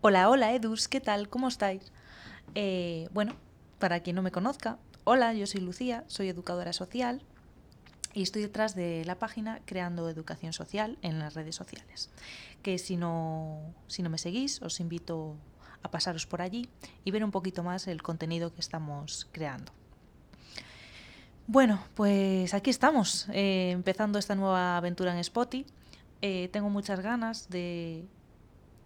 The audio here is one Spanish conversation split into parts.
Hola, hola Edus, ¿qué tal? ¿Cómo estáis? Eh, bueno, para quien no me conozca, hola, yo soy Lucía, soy educadora social y estoy detrás de la página Creando Educación Social en las redes sociales. Que si no, si no me seguís, os invito a pasaros por allí y ver un poquito más el contenido que estamos creando. Bueno, pues aquí estamos, eh, empezando esta nueva aventura en Spotify. Eh, tengo muchas ganas de,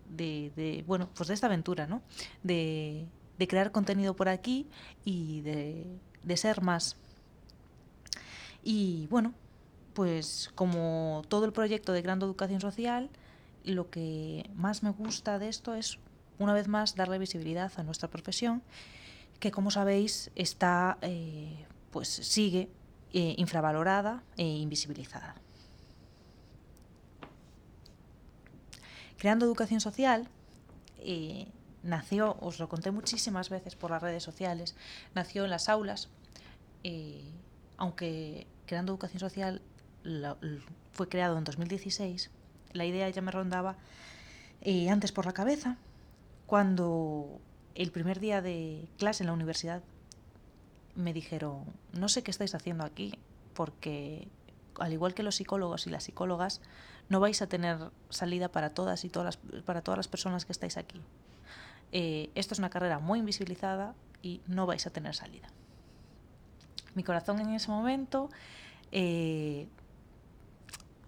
de, bueno, pues de esta aventura, ¿no? De, crear contenido por aquí y de, ser más. Y bueno, pues como todo el proyecto de Gran Educación Social, lo que más me gusta de esto es, una vez más, darle visibilidad a nuestra profesión, que como sabéis está, eh, pues sigue eh, infravalorada e invisibilizada. Creando Educación Social nació, os lo conté muchísimas veces por las redes sociales, nació en las aulas, aunque Creando Educación Social fue creado en 2016, la idea ya me rondaba eh, antes por la cabeza, cuando el primer día de clase en la universidad me dijeron, no sé qué estáis haciendo aquí, porque al igual que los psicólogos y las psicólogas, no vais a tener salida para todas y todas las, para todas las personas que estáis aquí. Eh, esto es una carrera muy invisibilizada y no vais a tener salida. Mi corazón en ese momento, eh,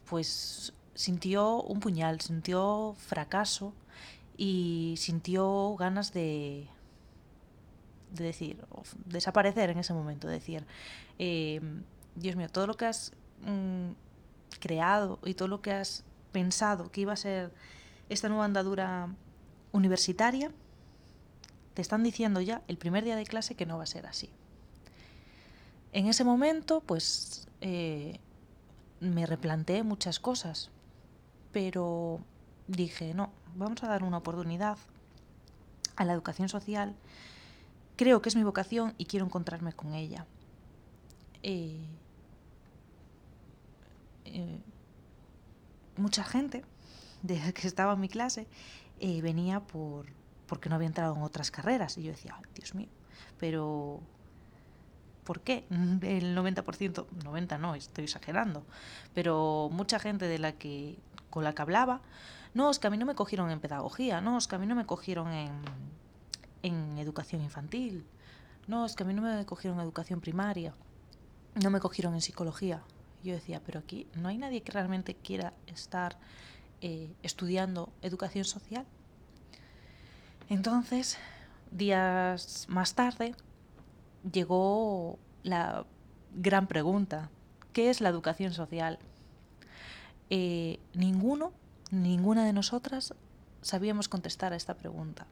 pues sintió un puñal, sintió fracaso y sintió ganas de, de decir, desaparecer en ese momento, de decir, eh, Dios mío, todo lo que has mmm, creado y todo lo que has pensado que iba a ser esta nueva andadura universitaria, te están diciendo ya el primer día de clase que no va a ser así. En ese momento, pues eh, me replanteé muchas cosas, pero dije, no, vamos a dar una oportunidad a la educación social. Creo que es mi vocación y quiero encontrarme con ella. Eh, eh, mucha gente de la que estaba en mi clase eh, venía por porque no había entrado en otras carreras. Y yo decía, Dios mío, pero ¿por qué? El 90%, 90 no, estoy exagerando, pero mucha gente de la que con la que hablaba, no, es que a mí no me cogieron en pedagogía, no, es que a mí no me cogieron en, en educación infantil, no, es que a mí no me cogieron en educación primaria, no me cogieron en psicología. Yo decía, pero aquí no hay nadie que realmente quiera estar eh, estudiando educación social. Entonces, días más tarde, llegó la gran pregunta, ¿qué es la educación social? Eh, ninguno, ninguna de nosotras sabíamos contestar a esta pregunta.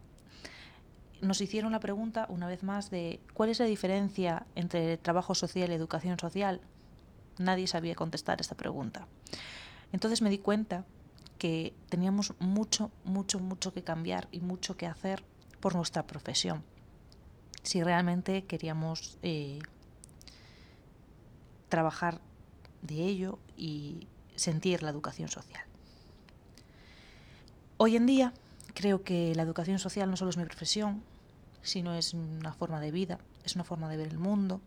Nos hicieron la pregunta, una vez más, de cuál es la diferencia entre trabajo social y educación social nadie sabía contestar esta pregunta. Entonces me di cuenta que teníamos mucho, mucho, mucho que cambiar y mucho que hacer por nuestra profesión. Si realmente queríamos eh, trabajar de ello y sentir la educación social. Hoy en día creo que la educación social no solo es mi profesión, sino es una forma de vida, es una forma de ver el mundo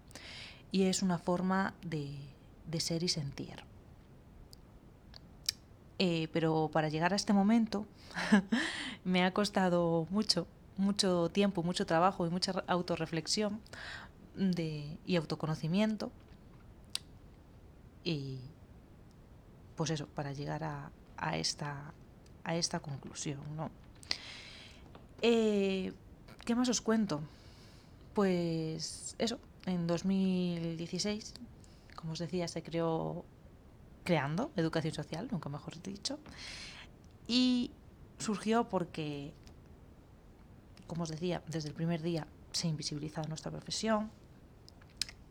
y es una forma de de ser y sentir. Eh, pero para llegar a este momento me ha costado mucho, mucho tiempo, mucho trabajo y mucha autorreflexión de, y autoconocimiento. Y pues eso, para llegar a, esta, a esta conclusión. ¿no? Eh, ¿Qué más os cuento? Pues eso, en 2016 como os decía, se creó creando educación social, nunca mejor dicho, y surgió porque, como os decía, desde el primer día se invisibiliza nuestra profesión.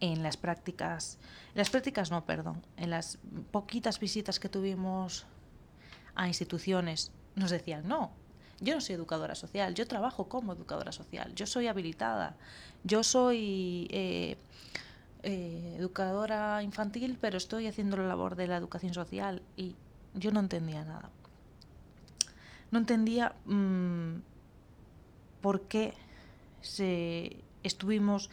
En las prácticas, en las prácticas no, perdón, en las poquitas visitas que tuvimos a instituciones nos decían, no, yo no soy educadora social, yo trabajo como educadora social, yo soy habilitada, yo soy eh, eh, educadora infantil, pero estoy haciendo la labor de la educación social y yo no entendía nada. No entendía mmm, por qué se, estuvimos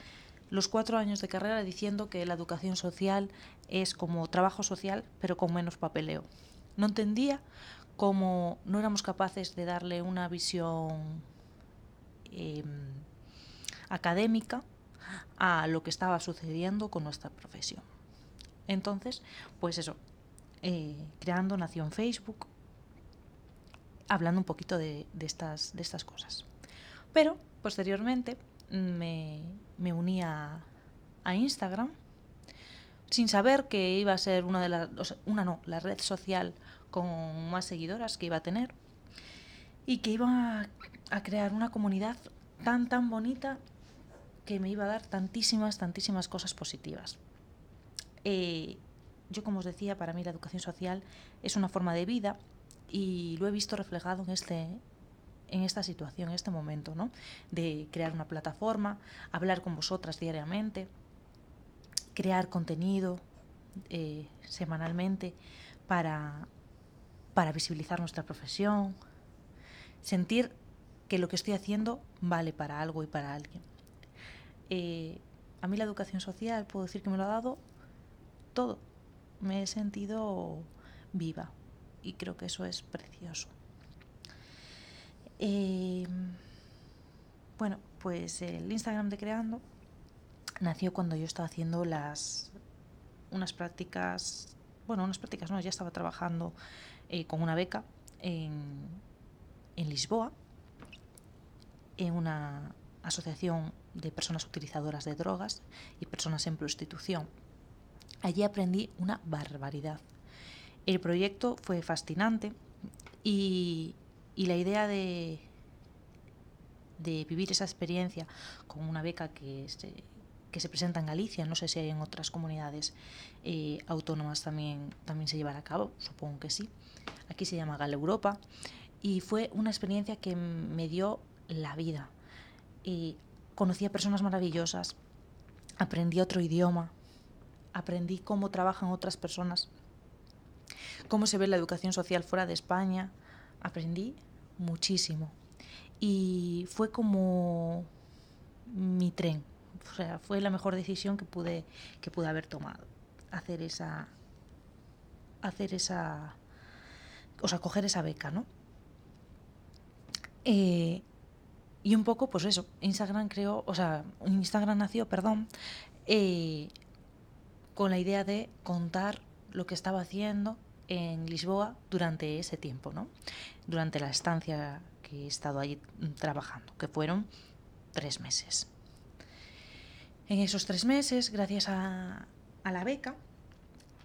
los cuatro años de carrera diciendo que la educación social es como trabajo social, pero con menos papeleo. No entendía cómo no éramos capaces de darle una visión eh, académica a lo que estaba sucediendo con nuestra profesión. Entonces, pues eso, eh, creando nació en Facebook, hablando un poquito de, estas, de estas cosas. Pero, posteriormente, me, me uní a, a, Instagram sin saber que iba a ser una de las, una no, la red social con más seguidoras que iba a tener y que iba a crear una comunidad tan, tan bonita que me iba a dar tantísimas, tantísimas cosas positivas. Eh, yo, como os decía, para mí la educación social es una forma de vida y lo he visto reflejado en, este, en esta situación, en este momento, ¿no? de crear una plataforma, hablar con vosotras diariamente, crear contenido eh, semanalmente para, para visibilizar nuestra profesión, sentir que lo que estoy haciendo vale para algo y para alguien. Eh, a mí la educación social puedo decir que me lo ha dado todo. Me he sentido viva y creo que eso es precioso. Eh, bueno, pues el Instagram de Creando nació cuando yo estaba haciendo las unas prácticas, bueno, unas prácticas no, ya estaba trabajando eh, con una beca en, en Lisboa, en una asociación de personas utilizadoras de drogas y personas en prostitución. Allí aprendí una barbaridad. El proyecto fue fascinante y, la idea de, vivir esa experiencia con una beca que se, presenta en Galicia, no sé si hay en otras comunidades eh, autónomas también, también se llevará a cabo, supongo que sí. Aquí se llama Gal Europa y fue una experiencia que me dio la vida. Y conocí a personas maravillosas, aprendí otro idioma, aprendí cómo trabajan otras personas, cómo se ve la educación social fuera de España, aprendí muchísimo. Y fue como mi tren, o sea, fue la mejor decisión que pude, que pude haber tomado, hacer esa, hacer esa, o sea, coger esa beca, ¿no? Eh, y un poco, pues eso, Instagram creó, o sea, Instagram nació, perdón, eh, con la idea de contar lo que estaba haciendo en Lisboa durante ese tiempo, ¿no? Durante la estancia que he estado allí trabajando, que fueron tres meses. En esos tres meses, gracias a, a la beca,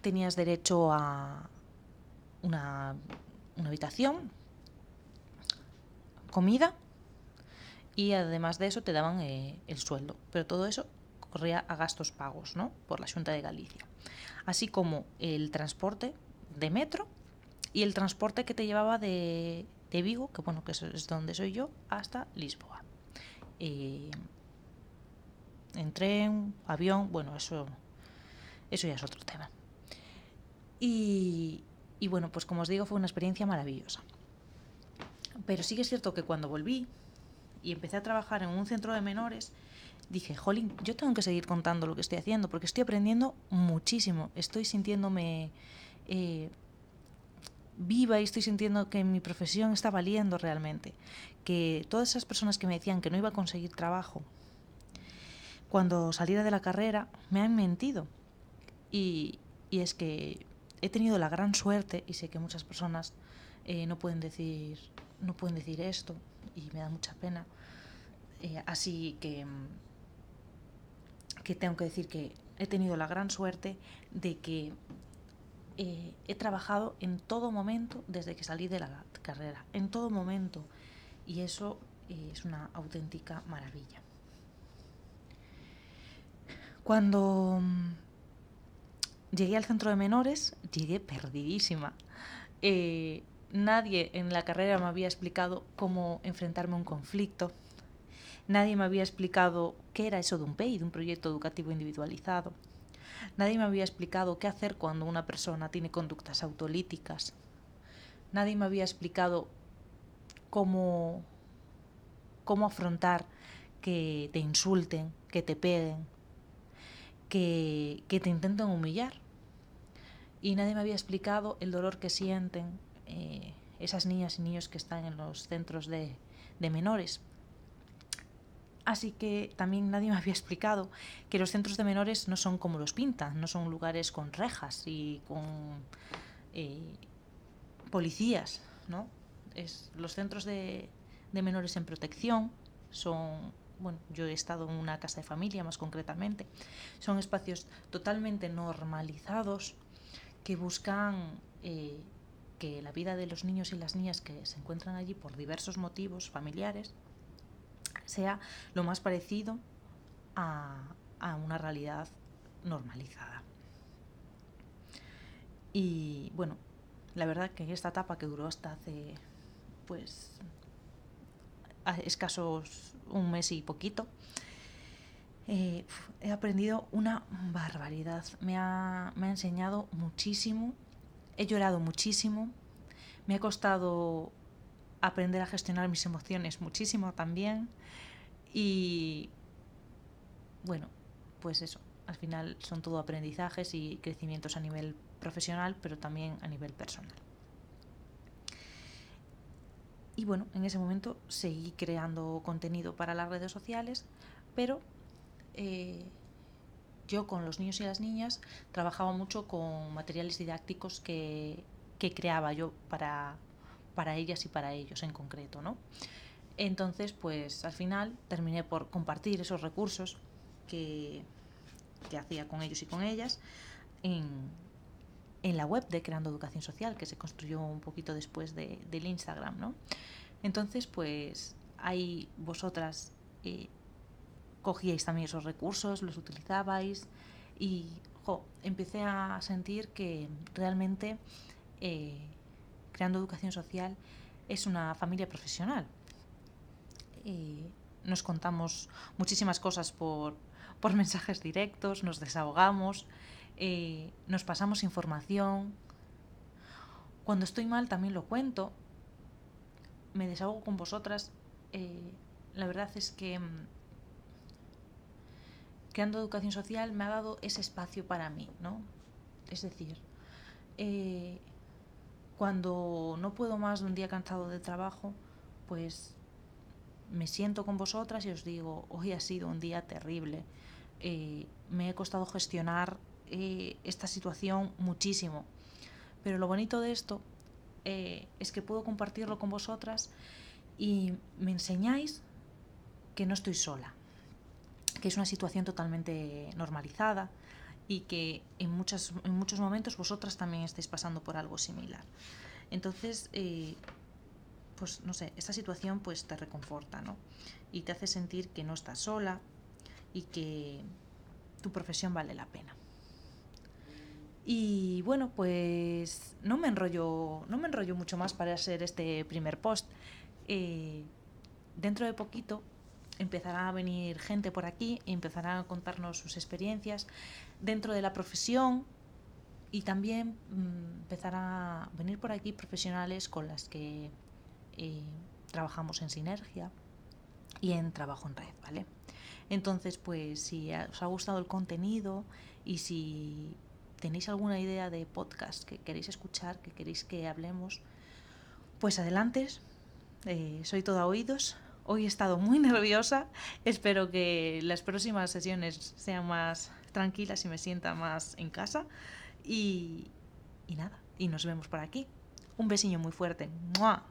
tenías derecho a una, una habitación, comida y además de eso te daban eh, el sueldo. Pero todo eso corría a gastos pagos ¿no? por la Junta de Galicia. Así como el transporte de metro y el transporte que te llevaba de, de Vigo, que bueno, que es donde soy yo, hasta Lisboa. Eh, en tren, avión, bueno, eso, eso ya es otro tema. Y, y bueno, pues como os digo, fue una experiencia maravillosa. Pero sí que es cierto que cuando volví, y empecé a trabajar en un centro de menores, dije, jolín, yo tengo que seguir contando lo que estoy haciendo porque estoy aprendiendo muchísimo, estoy sintiéndome eh, viva y estoy sintiendo que mi profesión está valiendo realmente, que todas esas personas que me decían que no iba a conseguir trabajo, cuando saliera de la carrera, me han mentido. Y, y es que he tenido la gran suerte, y sé que muchas personas eh, no pueden decir no pueden decir esto, y me da mucha pena. Eh, así que, que tengo que decir que he tenido la gran suerte de que eh, he trabajado en todo momento desde que salí de la carrera, en todo momento. Y eso eh, es una auténtica maravilla. Cuando mm, llegué al centro de menores, llegué perdidísima. Eh, nadie en la carrera me había explicado cómo enfrentarme a un conflicto. Nadie me había explicado qué era eso de un PEI, de un proyecto educativo individualizado. Nadie me había explicado qué hacer cuando una persona tiene conductas autolíticas. Nadie me había explicado cómo, cómo afrontar que te insulten, que te peguen, que, que te intenten humillar. Y nadie me había explicado el dolor que sienten eh, esas niñas y niños que están en los centros de, menores. Así que también nadie me había explicado que los centros de menores no son como los pintan, no son lugares con rejas y con eh, policías, ¿no? Es, los centros de, de menores en protección son bueno, yo he estado en una casa de familia más concretamente, son espacios totalmente normalizados que buscan eh, que la vida de los niños y las niñas que se encuentran allí por diversos motivos familiares sea lo más parecido a, a una realidad normalizada. Y bueno, la verdad que esta etapa que duró hasta hace pues escasos un mes y poquito, eh, he aprendido una barbaridad. Me ha, me ha enseñado muchísimo, he llorado muchísimo, me ha costado aprender a gestionar mis emociones muchísimo también. Y bueno, pues eso, al final son todo aprendizajes y crecimientos a nivel profesional, pero también a nivel personal. Y bueno, en ese momento seguí creando contenido para las redes sociales, pero eh, yo con los niños y las niñas trabajaba mucho con materiales didácticos que, que creaba yo para, para ellas y para ellos en concreto, ¿no? Entonces, pues al final terminé por compartir esos recursos que, que hacía con ellos y con ellas en, en la web de Creando Educación Social, que se construyó un poquito después de, del Instagram, ¿no? Entonces, pues ahí vosotras eh, cogíais también esos recursos, los utilizabais y empecé a sentir que realmente eh, Creando Educación Social es una familia profesional. Eh, nos contamos muchísimas cosas por, por mensajes directos, nos desahogamos, eh, nos pasamos información. Cuando estoy mal también lo cuento, me desahogo con vosotras. La verdad es que mm, creando educación social me ha dado ese espacio para mí, ¿no? Es decir, eh, cuando no puedo más de un día cansado de trabajo, pues me siento con vosotras y os digo, hoy ha sido un día terrible. Eh, me he costado gestionar eh, esta situación muchísimo. Pero lo bonito de esto es que puedo compartirlo con vosotras y me enseñáis que no estoy sola, que es una situación totalmente normalizada y que en, muchas, en muchos momentos vosotras también estáis pasando por algo similar. Entonces, eh, pues no sé, esta situación pues te reconforta, ¿no? Y te hace sentir que no estás sola y que tu profesión vale la pena. Y bueno, pues no me enrollo, no me enrollo mucho más para hacer este primer post. Eh, dentro de poquito empezará a venir gente por aquí y empezará a contarnos sus experiencias dentro de la profesión y también mmm, empezará a venir por aquí profesionales con las que eh, trabajamos en sinergia y en trabajo en red, ¿vale? Entonces, pues si os ha gustado el contenido y si tenéis alguna idea de podcast que queréis escuchar, que queréis que hablemos, pues adelante. Eh, soy toda oídos. Hoy he estado muy nerviosa. Espero que las próximas sesiones sean más tranquilas y me sienta más en casa. Y, y nada, y nos vemos por aquí. Un besillo muy fuerte. ¡Mua!